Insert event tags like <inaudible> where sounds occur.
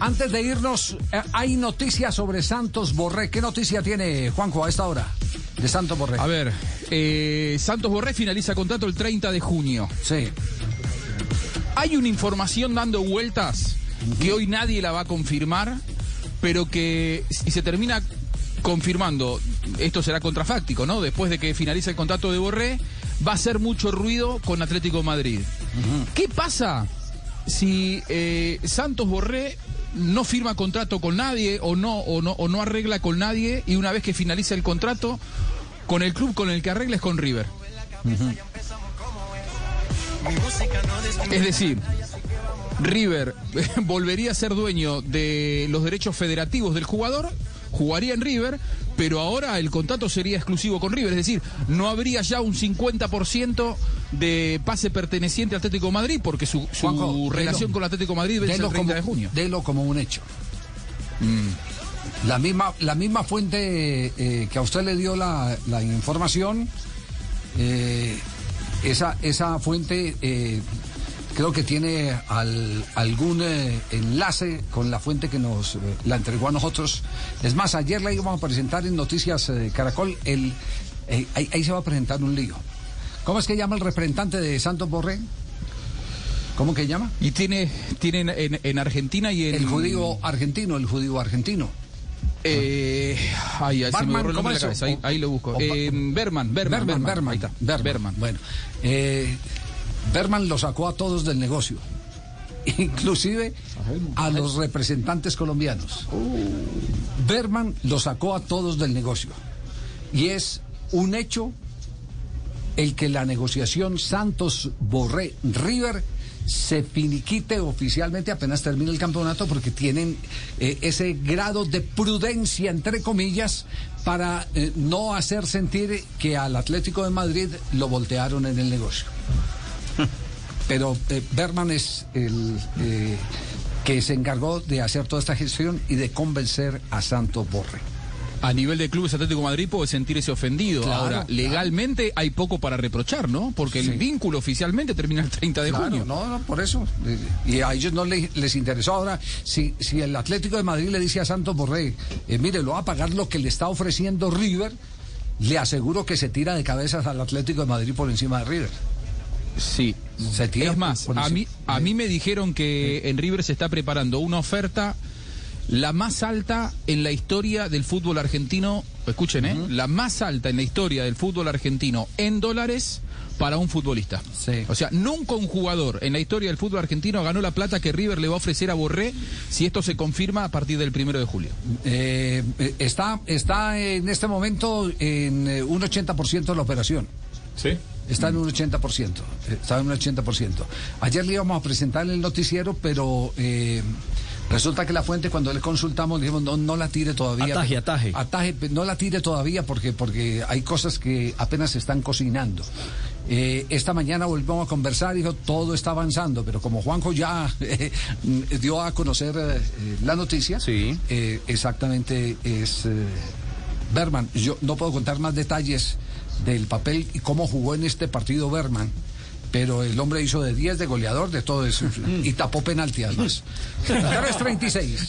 Antes de irnos, eh, hay noticias sobre Santos Borré. ¿Qué noticia tiene Juanjo a esta hora de Santos Borré? A ver, eh, Santos Borré finaliza contrato el 30 de junio. Sí. Hay una información dando vueltas que hoy nadie la va a confirmar, pero que si se termina confirmando, esto será contrafáctico, ¿no? Después de que finalice el contrato de Borré, va a hacer mucho ruido con Atlético Madrid. ¿Qué pasa si eh, Santos Borré no firma contrato con nadie o no, o no, o no arregla con nadie y una vez que finaliza el contrato, con el club con el que arregla es con River? Es decir, River <laughs> volvería a ser dueño de los derechos federativos del jugador, jugaría en River, pero ahora el contrato sería exclusivo con River, es decir, no habría ya un 50% de pase perteneciente al Atlético de Madrid, porque su, su Juanjo, relación con el Atlético de Madrid vence el Delo 30 como, de junio. delo como un hecho. La misma, la misma fuente eh, que a usted le dio la, la información, eh, esa, esa fuente eh, creo que tiene al- algún eh, enlace con la fuente que nos eh, la entregó a nosotros. Es más, ayer la íbamos a presentar en Noticias eh, Caracol. El, ahí, ahí se va a presentar un lío. ¿Cómo es que llama el representante de Santos Borré? ¿Cómo que llama? Y tiene, tiene en, en Argentina y en... El judío argentino, el judío argentino. Eh, ay, ay, se me el. Ahí, ahí lo busco. Eh, Berman, Berman, Berman, Berman, Ahí está. Berman. Berman. Bueno, eh, Berman lo sacó a todos del negocio, <laughs> inclusive a los representantes colombianos. Berman lo sacó a todos del negocio. Y es un hecho el que la negociación Santos Borré River se finiquite oficialmente apenas termine el campeonato porque tienen eh, ese grado de prudencia entre comillas para eh, no hacer sentir que al Atlético de Madrid lo voltearon en el negocio. Pero eh, Berman es el eh, que se encargó de hacer toda esta gestión y de convencer a Santos Borré. A nivel de clubes Atlético de Madrid puede sentirse ofendido. Claro, Ahora, claro. legalmente hay poco para reprochar, ¿no? Porque Sí. el vínculo oficialmente termina el 30 de Claro, junio. no, no, por eso. Y a ellos no le- les interesó. Ahora, si, si el Atlético de Madrid le dice a Santos Borré, eh, mire, lo va a pagar lo que le está ofreciendo River, le aseguro que se tira de cabezas al Atlético de Madrid por encima de River. Sí. Se tira es más, por a mí, a mí me dijeron que en River se está preparando una oferta la más alta en la historia del fútbol argentino. Escuchen, ¿eh? La más alta en la historia del fútbol argentino en dólares para un futbolista. Sí. O sea, nunca un jugador en la historia del fútbol argentino ganó la plata que River le va a ofrecer a Borré si esto se confirma a partir del primero de julio. Eh, eh, está, está en este momento en eh, un 80% de la operación. Sí. Está en un 80%. eh, Está en un 80%. Ayer le íbamos a presentar en el noticiero, pero eh, resulta que la fuente, cuando le consultamos, le dijimos, no, no la tire todavía. Ataje, ataje. Ataje, no la tire todavía porque, porque hay cosas que apenas se están cocinando. Eh, esta mañana volvemos a conversar y dijo, todo está avanzando, pero como Juanjo ya eh, dio a conocer la noticia, Sí. exactamente es Berman. Yo no puedo contar más detalles del papel y cómo jugó en este partido Berman. Pero el hombre hizo de 10 de goleador, de todo eso. <laughs> Y tapó penalti además. <laughs> 3.36.